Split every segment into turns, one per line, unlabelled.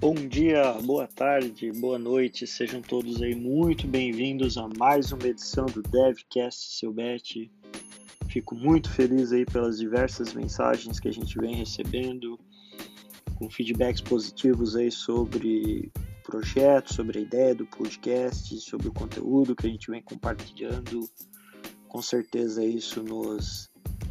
Bom dia, boa tarde, boa noite, sejam todos aí muito bem-vindos a mais uma edição do DevCast Seu Bet. Fico muito feliz aí pelas diversas mensagens que a gente vem recebendo, com feedbacks positivos aí sobre o projeto, sobre a ideia do podcast, sobre o conteúdo que a gente vem compartilhando. Com certeza isso nos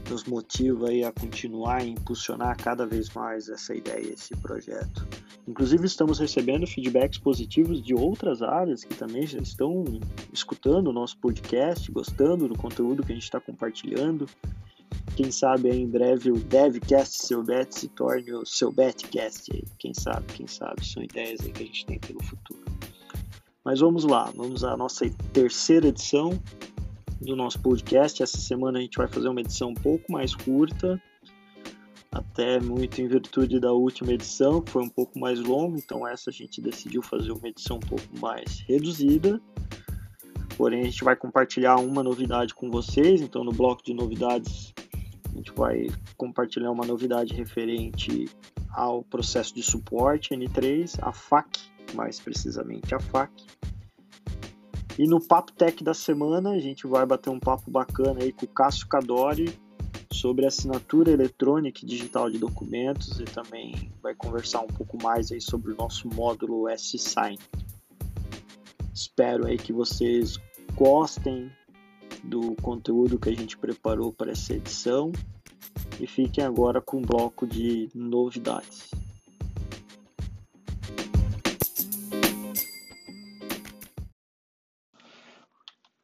nos motiva aí a continuar e impulsionar cada vez mais essa ideia, esse projeto. Inclusive estamos recebendo feedbacks positivos de outras áreas que também já estão escutando o nosso podcast, gostando do conteúdo que a gente está compartilhando. Quem sabe em breve o DevCast Seu Bet se torne o Seu Betcast. Quem sabe, quem sabe, são ideias que a gente tem pelo futuro. Mas vamos lá, vamos à nossa terceira edição do nosso podcast. Essa semana a gente vai fazer uma edição um pouco mais curta, até muito em virtude da última edição, que foi um pouco mais longa, então essa a gente decidiu fazer uma edição um pouco mais reduzida. Porém, a gente vai compartilhar uma novidade com vocês, então no bloco de novidades a gente vai compartilhar uma novidade referente ao processo de suporte N3, a FAC, mais precisamente a FAC. E no Papo Tech da semana, a gente vai bater um papo bacana aí com o Cássio Cadori sobre assinatura eletrônica e digital de documentos e também vai conversar um pouco mais aí sobre o nosso módulo S-Sign. Espero aí que vocês gostem do conteúdo que a gente preparou para essa edição e fiquem agora com um bloco de novidades.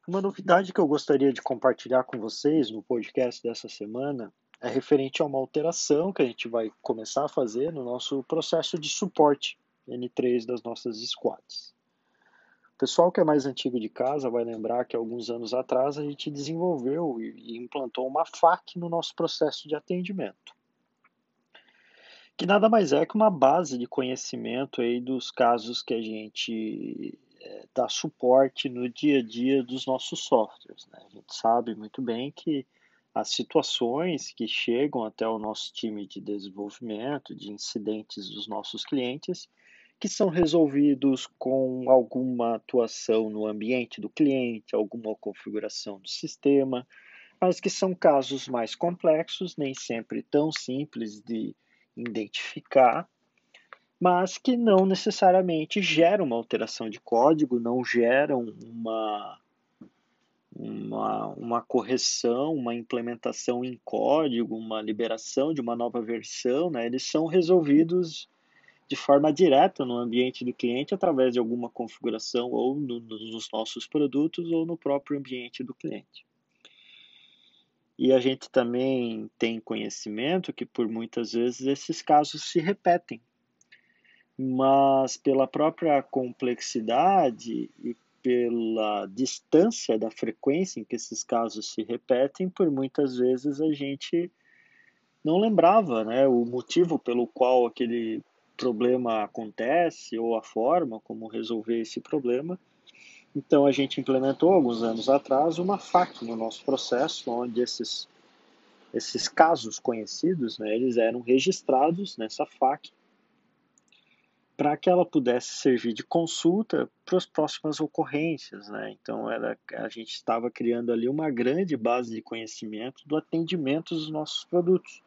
Uma novidade que eu gostaria de compartilhar com vocês no podcast dessa semana é referente a uma alteração que a gente vai começar a fazer no nosso processo de suporte N3 das nossas squads. O pessoal que é mais antigo de casa vai lembrar que alguns anos atrás a gente desenvolveu e implantou uma FAQ no nosso processo de atendimento. Que nada mais é que uma base de conhecimento aí dos casos que a gente dar suporte no dia a dia dos nossos softwares. Né? A gente sabe muito bem que as situações que chegam até o nosso time de desenvolvimento, de incidentes dos nossos clientes, que são resolvidos com alguma atuação no ambiente do cliente, alguma configuração do sistema, mas que são casos mais complexos, nem sempre tão simples de identificar mas que não necessariamente geram uma alteração de código, não geram uma, uma, uma correção, uma implementação em código, uma liberação de uma nova versão, né? eles são resolvidos de forma direta no ambiente do cliente através de alguma configuração ou no, nos nossos produtos ou no próprio ambiente do cliente. E a gente também tem conhecimento que por muitas vezes esses casos se repetem mas pela própria complexidade e pela distância da frequência em que esses casos se repetem, por muitas vezes a gente não lembrava né, o motivo pelo qual aquele problema acontece ou a forma como resolver esse problema. Então a gente implementou alguns anos atrás uma FAQ no nosso processo, onde esses, esses casos conhecidos, né, eles eram registrados nessa FAQ para que ela pudesse servir de consulta para as próximas ocorrências. Né? Então, era, a gente estava criando ali uma grande base de conhecimento do atendimento dos nossos produtos.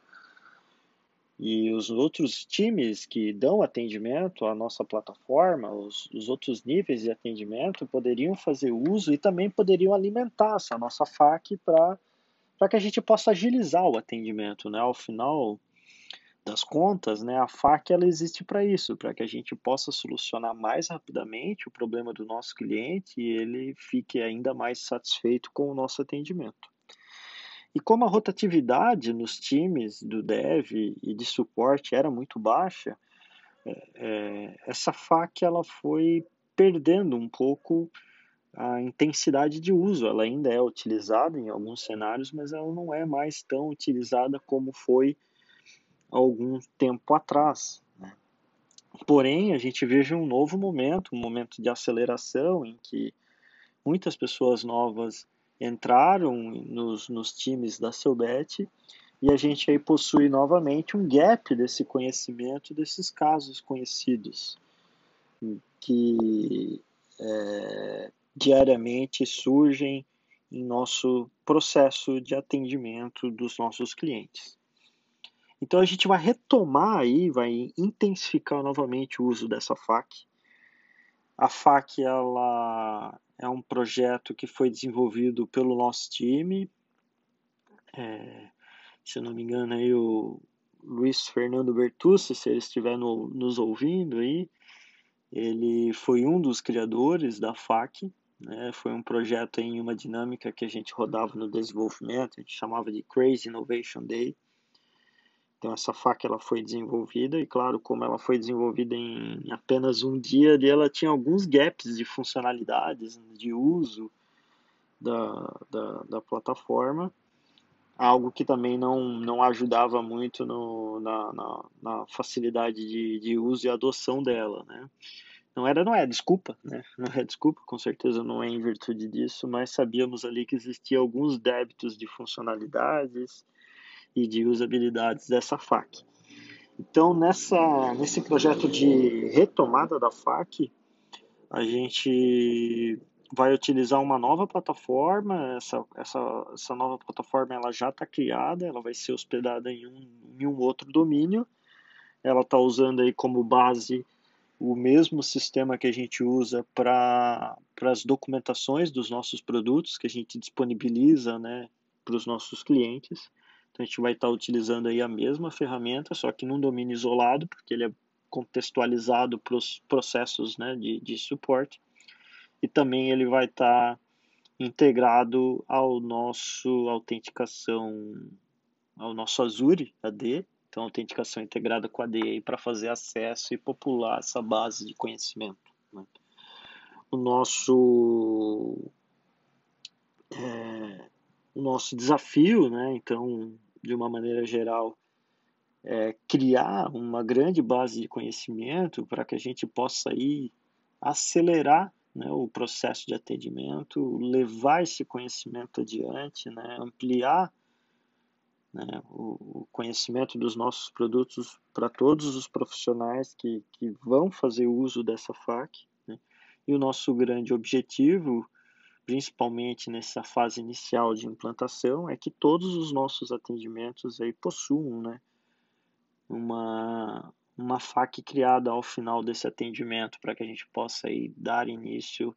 E os outros times que dão atendimento à nossa plataforma, os, os outros níveis de atendimento, poderiam fazer uso e também poderiam alimentar essa nossa FAQ para que a gente possa agilizar o atendimento. Né? Ao final, das contas, né, a FAQ ela existe para isso, para que a gente possa solucionar mais rapidamente o problema do nosso cliente e ele fique ainda mais satisfeito com o nosso atendimento. E como a rotatividade nos times do dev e de suporte era muito baixa, é, é essa FAQ ela foi perdendo um pouco a intensidade de uso. Ela ainda é utilizada em alguns cenários, mas ela não é mais tão utilizada como foi algum tempo atrás. Né? Porém, a gente veja um novo momento, um momento de aceleração em que muitas pessoas novas entraram nos, nos times da Selbet e a gente aí possui novamente um gap desse conhecimento desses casos conhecidos. que é, diariamente surgem em nosso processo de atendimento dos nossos clientes. Então a gente vai retomar aí, vai intensificar novamente o uso dessa FAQ. A FAQ ela é um projeto que foi desenvolvido pelo nosso time. É, se eu não me engano aí o Luiz Fernando Bertucci, se ele estiver no, nos ouvindo aí, ele foi um dos criadores da FAQ. Né? Foi um projeto em uma dinâmica que a gente rodava no desenvolvimento, a gente chamava de Crazy Innovation Day então essa faca ela foi desenvolvida e claro, como ela foi desenvolvida em apenas um dia, ela tinha alguns gaps de funcionalidades, de uso da, da, da plataforma, algo que também não, não ajudava muito no, na, na, na facilidade de, de uso e adoção dela, né? Não era, não é desculpa, né? Não é desculpa, com certeza não é em virtude disso, mas sabíamos ali que existia alguns débitos de funcionalidades, e de usabilidades dessa FAQ. Então, nessa, nesse projeto de retomada da FAQ, a gente vai utilizar uma nova plataforma. Essa, essa, essa nova plataforma ela já está criada, ela vai ser hospedada em um, em um outro domínio. Ela está usando aí como base o mesmo sistema que a gente usa para as documentações dos nossos produtos, que a gente disponibiliza né, para os nossos clientes. Então a gente vai estar utilizando aí a mesma ferramenta, só que num domínio isolado, porque ele é contextualizado para os processos né, de, de suporte. E também ele vai estar integrado ao nosso autenticação, ao nosso Azure AD, então autenticação integrada com a AD para fazer acesso e popular essa base de conhecimento. Né? O nosso é, o nosso desafio, né? Então de uma maneira geral, é, criar uma grande base de conhecimento para que a gente possa aí acelerar né, o processo de atendimento, levar esse conhecimento adiante, né, ampliar né, o, o, conhecimento dos nossos produtos para todos os profissionais que, que vão fazer uso dessa FAQ. Né, e o nosso grande objetivo principalmente nessa fase inicial de implantação, é que todos os nossos atendimentos aí possuam né, uma, uma FAQ criada ao final desse atendimento para que a gente possa aí dar início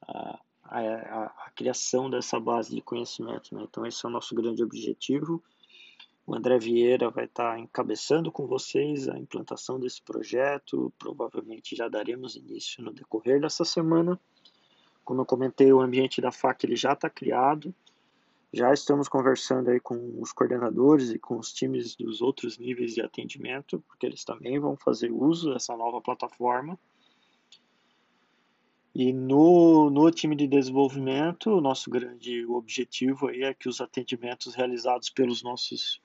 à, à, à, criação dessa base de conhecimento. Né? Então, esse é o nosso grande objetivo. O André Vieira vai estar encabeçando com vocês a implantação desse projeto. Provavelmente já daremos início no decorrer dessa semana. Como eu comentei, o ambiente da FAC ele já está criado. Já estamos conversando aí com os coordenadores e com os times dos outros níveis de atendimento, porque eles também vão fazer uso dessa nova plataforma. E no, no time de desenvolvimento, o nosso grande objetivo aí é que os atendimentos realizados pelos nossos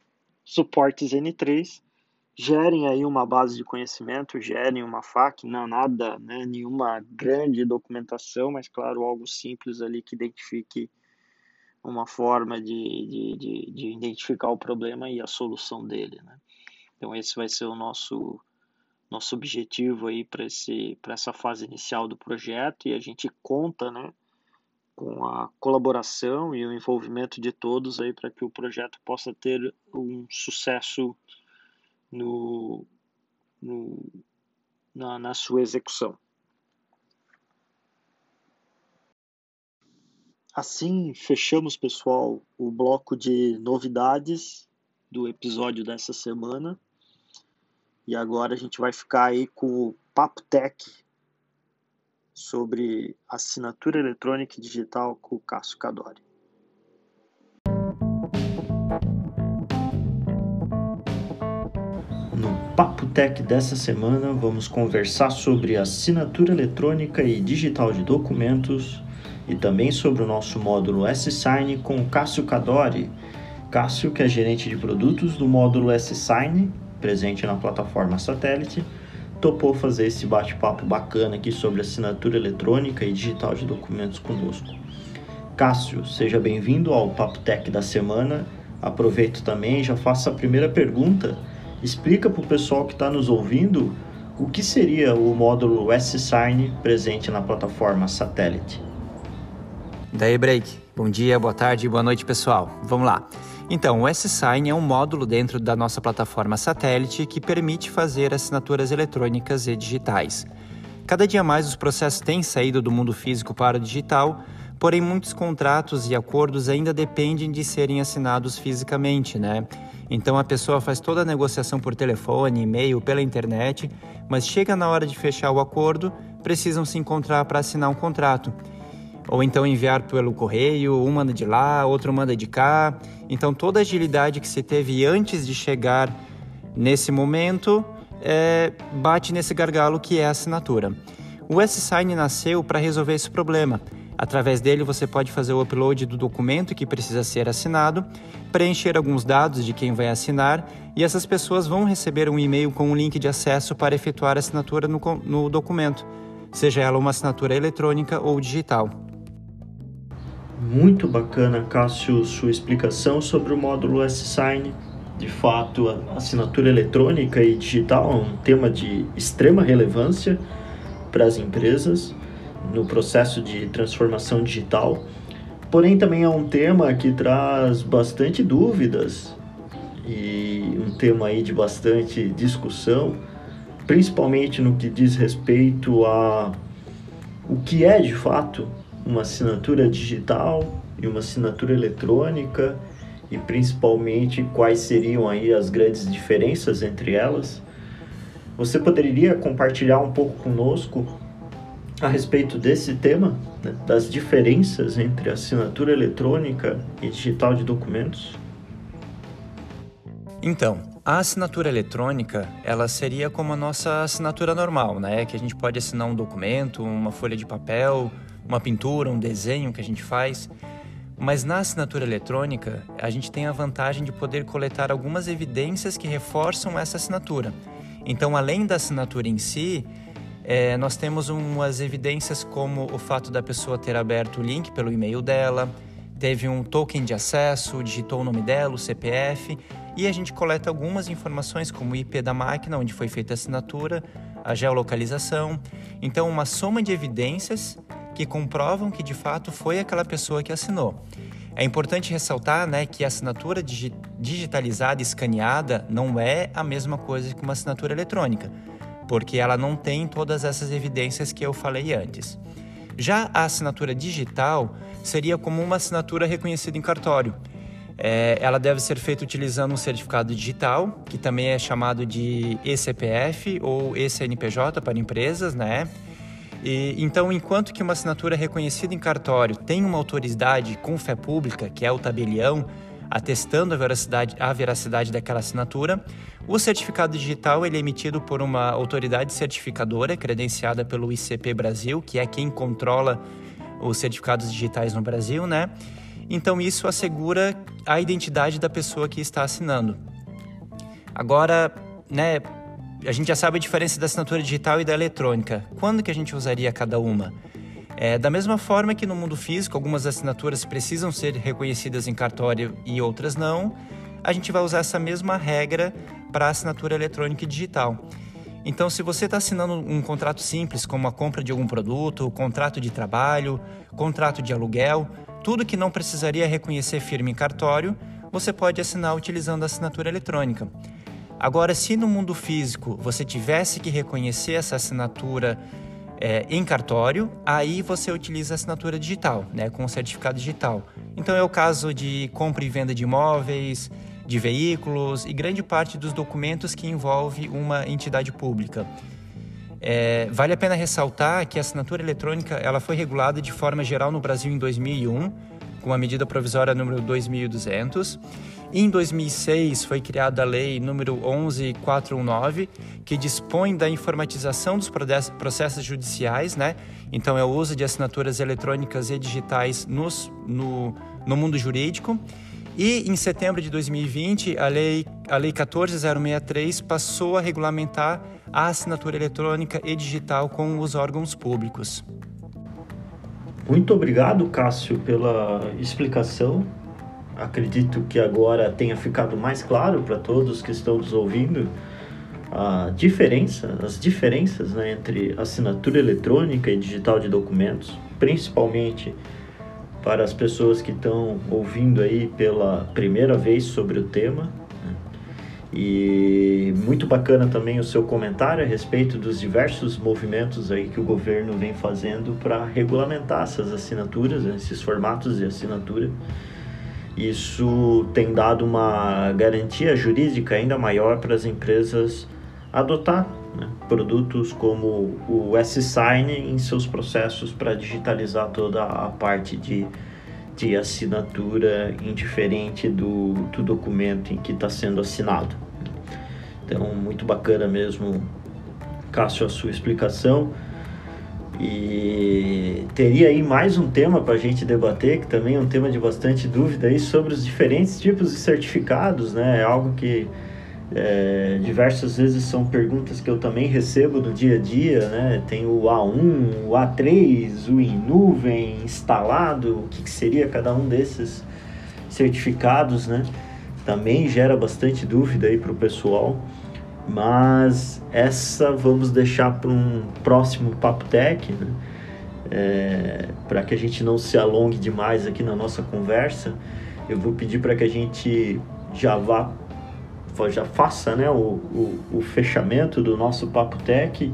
suportes N3 gerem aí uma base de conhecimento, gerem uma FAQ, não nada, né, nenhuma grande documentação, mas claro, algo simples ali que identifique uma forma de, de, de, de identificar o problema e a solução dele, né. Então esse vai ser o nosso nosso objetivo aí para esse para essa fase inicial do projeto e a gente conta, né, com a colaboração e o envolvimento de todos aí para que o projeto possa ter um sucesso no, no, na, na sua execução. Assim, fechamos, pessoal, o bloco de novidades do episódio dessa semana. E agora a gente vai ficar aí com o Papo Tech sobre assinatura eletrônica e digital com o Cássio Cadori. Papo Tech dessa semana vamos conversar sobre assinatura eletrônica e digital de documentos e também sobre o nosso módulo S-Sign com Cássio Cadori. Cássio, que é gerente de produtos do módulo S-Sign, presente na plataforma satélite, topou fazer esse bate-papo bacana aqui sobre assinatura eletrônica e digital de documentos conosco. Cássio, seja bem-vindo ao Papo Tech da semana. Aproveito também e já faço a primeira pergunta Explica para o pessoal que está nos ouvindo
o que seria o módulo S-Sign presente na plataforma Satellite?
Daí, Break. Bom dia, boa tarde, boa noite, pessoal. Vamos lá. Então, o S-Sign é um módulo dentro da nossa plataforma Satellite que permite fazer assinaturas eletrônicas e digitais. Cada dia mais os processos têm saído do mundo físico para o digital, porém muitos contratos e acordos ainda dependem de serem assinados fisicamente, né? Então a pessoa faz toda a negociação por telefone, e-mail, pela internet, mas chega na hora de fechar o acordo, precisam se encontrar para assinar um contrato. Ou então enviar pelo correio, um manda de lá, outro manda de cá. Então toda a agilidade que se teve antes de chegar nesse momento é, bate nesse gargalo que é a assinatura. O S-Sign nasceu para resolver esse problema. Através dele, você pode fazer o upload do documento que precisa ser assinado, preencher alguns dados de quem vai assinar e essas pessoas vão receber um e-mail com um link de acesso para efetuar a assinatura no, no documento, seja ela uma assinatura eletrônica ou digital.
Muito bacana, Cássio, sua explicação sobre o módulo S-Sign. De fato, a assinatura eletrônica e digital é um tema de extrema relevância para as empresas no processo de transformação digital. Porém, também é um tema que traz bastante dúvidas e um tema aí de bastante discussão, principalmente no que diz respeito a o que é de fato uma assinatura digital e uma assinatura eletrônica e principalmente quais seriam aí as grandes diferenças entre elas. Você poderia compartilhar um pouco conosco a respeito desse tema, né, das diferenças entre assinatura eletrônica e digital de documentos?
Então, a assinatura eletrônica, ela seria como a nossa assinatura normal, né? Que a gente pode assinar um documento, uma folha de papel, uma pintura, um desenho que a gente faz. Mas na assinatura eletrônica, a gente tem a vantagem de poder coletar algumas evidências que reforçam essa assinatura. Então, além da assinatura em si, é, nós temos umas evidências como o fato da pessoa ter aberto o link pelo e-mail dela, teve um token de acesso, digitou o nome dela, o CPF, e a gente coleta algumas informações como o IP da máquina onde foi feita a assinatura, a geolocalização. Então, uma soma de evidências que comprovam que de fato foi aquela pessoa que assinou. É importante ressaltar né, que a assinatura digi digitalizada, escaneada, não é a mesma coisa que uma assinatura eletrônica porque ela não tem todas essas evidências que eu falei antes. Já a assinatura digital seria como uma assinatura reconhecida em cartório. É, ela deve ser feita utilizando um certificado digital, que também é chamado de eCPF ou eCNPJ para empresas, né? E, então, enquanto que uma assinatura reconhecida em cartório tem uma autoridade com fé pública, que é o tabelião, atestando a veracidade, a veracidade daquela assinatura. O certificado digital ele é emitido por uma autoridade certificadora credenciada pelo ICP Brasil, que é quem controla os certificados digitais no Brasil, né? Então isso assegura a identidade da pessoa que está assinando. Agora, né, a gente já sabe a diferença da assinatura digital e da eletrônica. Quando que a gente usaria cada uma? É, da mesma forma que no mundo físico, algumas assinaturas precisam ser reconhecidas em cartório e outras não, a gente vai usar essa mesma regra para assinatura eletrônica e digital. Então, se você está assinando um contrato simples, como a compra de algum produto, contrato de trabalho, contrato de aluguel, tudo que não precisaria reconhecer firme em cartório, você pode assinar utilizando a assinatura eletrônica. Agora, se no mundo físico você tivesse que reconhecer essa assinatura é, em cartório, aí você utiliza a assinatura digital, né, com o certificado digital. Então é o caso de compra e venda de imóveis, de veículos e grande parte dos documentos que envolve uma entidade pública. É, vale a pena ressaltar que a assinatura eletrônica ela foi regulada de forma geral no Brasil em 2001, com a medida provisória número 2200 em 2006 foi criada a lei número 11419, que dispõe da informatização dos processos judiciais, né? Então é o uso de assinaturas eletrônicas e digitais nos, no, no mundo jurídico. E em setembro de 2020, a lei, a lei 14063 passou a regulamentar a assinatura eletrônica e digital com os órgãos públicos.
Muito obrigado, Cássio, pela explicação acredito que agora tenha ficado mais claro para todos que estão nos ouvindo a diferença, as diferenças né, entre assinatura eletrônica e digital de documentos, principalmente para as pessoas que estão ouvindo aí pela primeira vez sobre o tema. Né? E muito bacana também o seu comentário a respeito dos diversos movimentos aí que o governo vem fazendo para regulamentar essas assinaturas, né, esses formatos de assinatura. Isso tem dado uma garantia jurídica ainda maior para as empresas adotar né, produtos como o S-Sign em seus processos para digitalizar toda a parte de, de assinatura indiferente do, do documento em que está sendo assinado. Então, muito bacana mesmo, Cássio, a sua explicação. E teria aí mais um tema para a gente debater, que também é um tema de bastante dúvida aí sobre os diferentes tipos de certificados, né? É algo que é, diversas vezes são perguntas que eu também recebo no dia a dia, né? Tem o A1, o A3, o em nuvem, instalado, o que, que seria cada um desses certificados, né? Também gera bastante dúvida aí para o pessoal, mas essa vamos deixar para um próximo Papo Tech, né? É, para que a gente não se alongue demais aqui na nossa conversa, eu vou pedir para que a gente já vá já faça né, o, o, o fechamento do nosso Papo Tech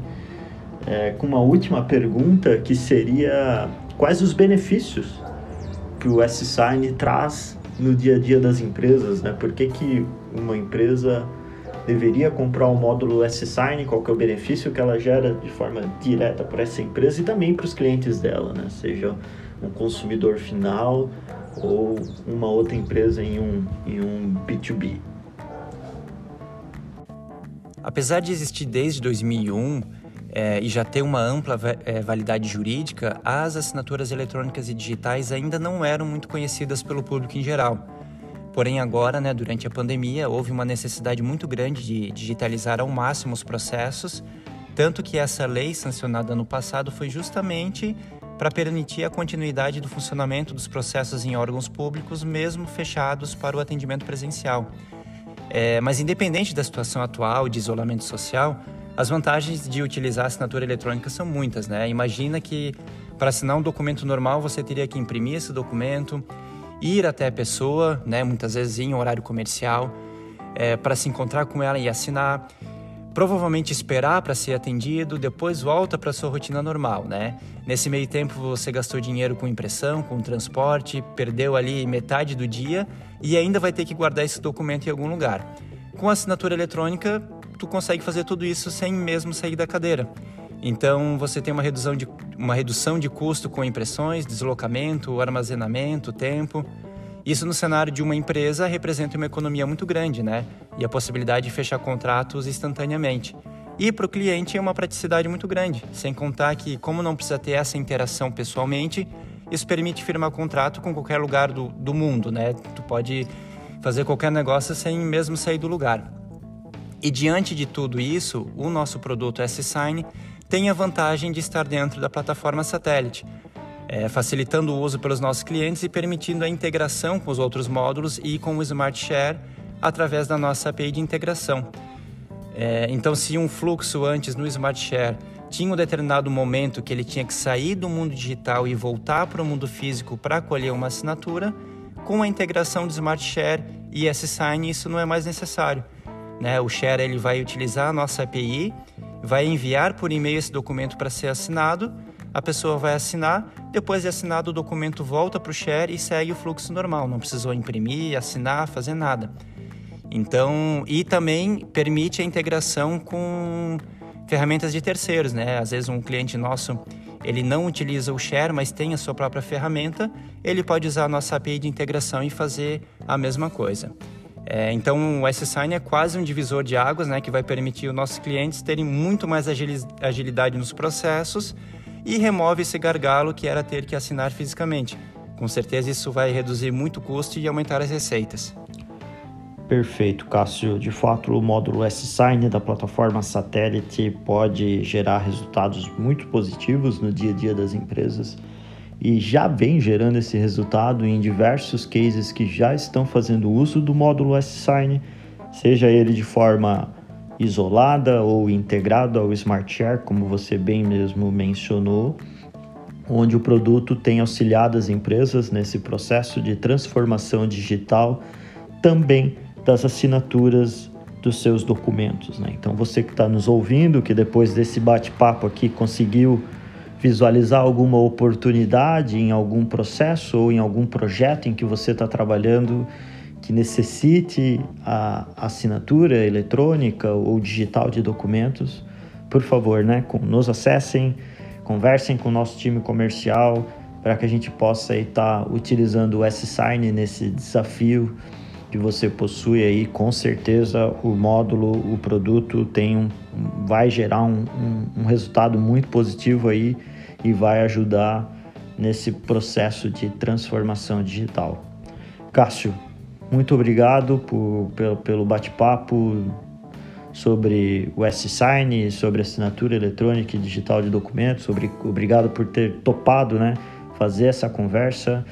é, com uma última pergunta que seria quais os benefícios que o S-Sign traz no dia a dia das empresas, né? Por que, que uma empresa deveria comprar o módulo S-Sign, qual que é o benefício que ela gera de forma direta para essa empresa e também para os clientes dela, né? Seja um consumidor final ou uma outra empresa em um, em um B2B.
Apesar de existir desde 2001 é, e já ter uma ampla é, validade jurídica, as assinaturas eletrônicas e digitais ainda não eram muito conhecidas pelo público em geral. Porém, agora, né, durante a pandemia, houve uma necessidade muito grande de digitalizar ao máximo os processos, tanto que essa lei sancionada no passado foi justamente para permitir a continuidade do funcionamento dos processos em órgãos públicos, mesmo fechados para o atendimento presencial. É, mas independente da situação atual de isolamento social, as vantagens de utilizar a assinatura eletrônica são muitas, né? Imagina que para assinar um documento normal você teria que imprimir esse documento, ir até a pessoa, né? Muitas vezes em horário comercial, é, para se encontrar com ela e assinar provavelmente esperar para ser atendido, depois volta para sua rotina normal, né? Nesse meio tempo você gastou dinheiro com impressão, com transporte, perdeu ali metade do dia e ainda vai ter que guardar esse documento em algum lugar. Com assinatura eletrônica, tu consegue fazer tudo isso sem mesmo sair da cadeira. Então você tem uma redução de, uma redução de custo com impressões, deslocamento, armazenamento, tempo. Isso no cenário de uma empresa representa uma economia muito grande, né? E a possibilidade de fechar contratos instantaneamente. E para o cliente é uma praticidade muito grande, sem contar que, como não precisa ter essa interação pessoalmente, isso permite firmar contrato com qualquer lugar do, do mundo, né? Tu pode fazer qualquer negócio sem mesmo sair do lugar. E diante de tudo isso, o nosso produto S-Sign tem a vantagem de estar dentro da plataforma satélite, é, facilitando o uso pelos nossos clientes e permitindo a integração com os outros módulos e com o Smart Share através da nossa API de integração. É, então, se um fluxo antes no Smart Share tinha um determinado momento que ele tinha que sair do mundo digital e voltar para o mundo físico para colher uma assinatura, com a integração do Smart Share e S-Sign isso não é mais necessário. Né? O Share ele vai utilizar a nossa API, vai enviar por e-mail esse documento para ser assinado a pessoa vai assinar, depois de assinado o documento volta para o share e segue o fluxo normal, não precisou imprimir, assinar, fazer nada. Então, e também permite a integração com ferramentas de terceiros, né? Às vezes um cliente nosso, ele não utiliza o share, mas tem a sua própria ferramenta, ele pode usar a nossa API de integração e fazer a mesma coisa. É, então, o S-Sign é quase um divisor de águas, né, que vai permitir os nossos clientes terem muito mais agilidade nos processos e remove esse gargalo que era ter que assinar fisicamente. Com certeza isso vai reduzir muito o custo e aumentar as receitas.
Perfeito, Cássio. De fato, o módulo S-Sign da plataforma satélite pode gerar resultados muito positivos no dia a dia das empresas e já vem gerando esse resultado em diversos cases que já estão fazendo uso do módulo S-Sign, seja ele de forma isolada ou integrado ao Smart Share, como você bem mesmo mencionou, onde o produto tem auxiliado as empresas nesse processo de transformação digital também das assinaturas dos seus documentos. Né? Então, você que está nos ouvindo, que depois desse bate-papo aqui conseguiu visualizar alguma oportunidade em algum processo ou em algum projeto em que você está trabalhando que necessite a assinatura eletrônica ou digital de documentos, por favor, né, nos acessem, conversem com o nosso time comercial para que a gente possa estar tá utilizando o S-Sign nesse desafio que você possui aí, com certeza o módulo, o produto tem um, vai gerar um, um, um resultado muito positivo aí e vai ajudar nesse processo de transformação digital. Cássio, muito obrigado por, pelo, pelo bate-papo sobre o S-Sign, sobre assinatura eletrônica e digital de documentos. Sobre, obrigado por ter topado né, fazer essa conversa.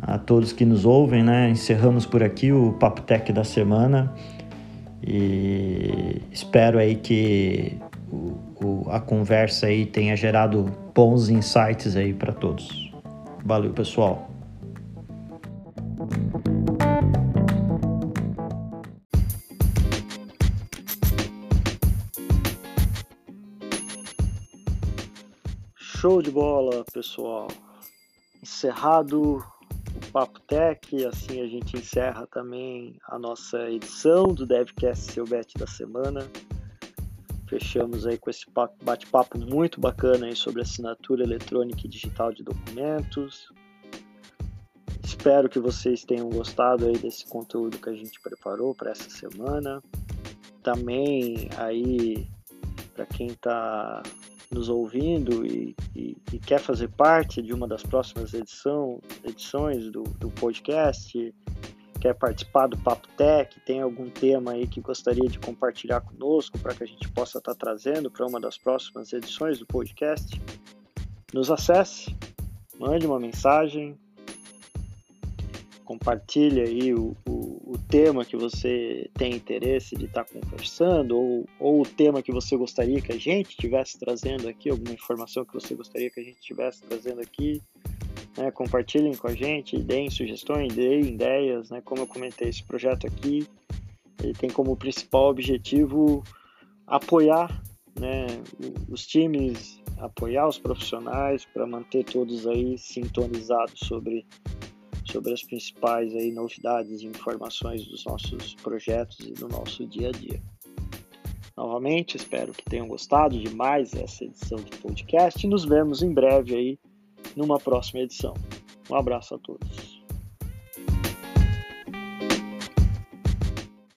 A todos que nos ouvem, né, encerramos por aqui o Papo Tech da semana e espero aí que o, a conversa aí tenha gerado bons insights aí para todos. Valeu, pessoal.
Show de bola, pessoal. Encerrado o Papo Tech, assim a gente encerra também a nossa edição do DevCast Seu Bet da semana. Fechamos aí com esse bate-papo muito bacana aí sobre assinatura eletrônica e digital de documentos. Espero que vocês tenham gostado aí desse conteúdo que a gente preparou para essa semana. Também aí para quem está nos ouvindo e, e, e, quer fazer parte de uma das próximas edição, edições do, do podcast, quer participar do Papo Tech, tem algum tema aí que gostaria de compartilhar conosco para que a gente possa estar tá trazendo para uma das próximas edições do podcast, nos acesse, mande uma mensagem, compartilhe aí o, o, o, tema que você tem interesse de estar tá conversando ou, ou o tema que você gostaria que a gente estivesse trazendo aqui, alguma informação que você gostaria que a gente estivesse trazendo aqui. Né? Compartilhem com a gente, deem sugestões, deem ideias. Né? Como eu comentei, esse projeto aqui ele tem como principal objetivo apoiar né, os times, apoiar os profissionais para manter todos aí sintonizados sobre sobre as principais aí novidades e informações dos nossos projetos e do nosso dia a dia. Novamente, espero que tenham gostado de mais essa edição do podcast e nos vemos em breve aí numa próxima edição. Um abraço a todos.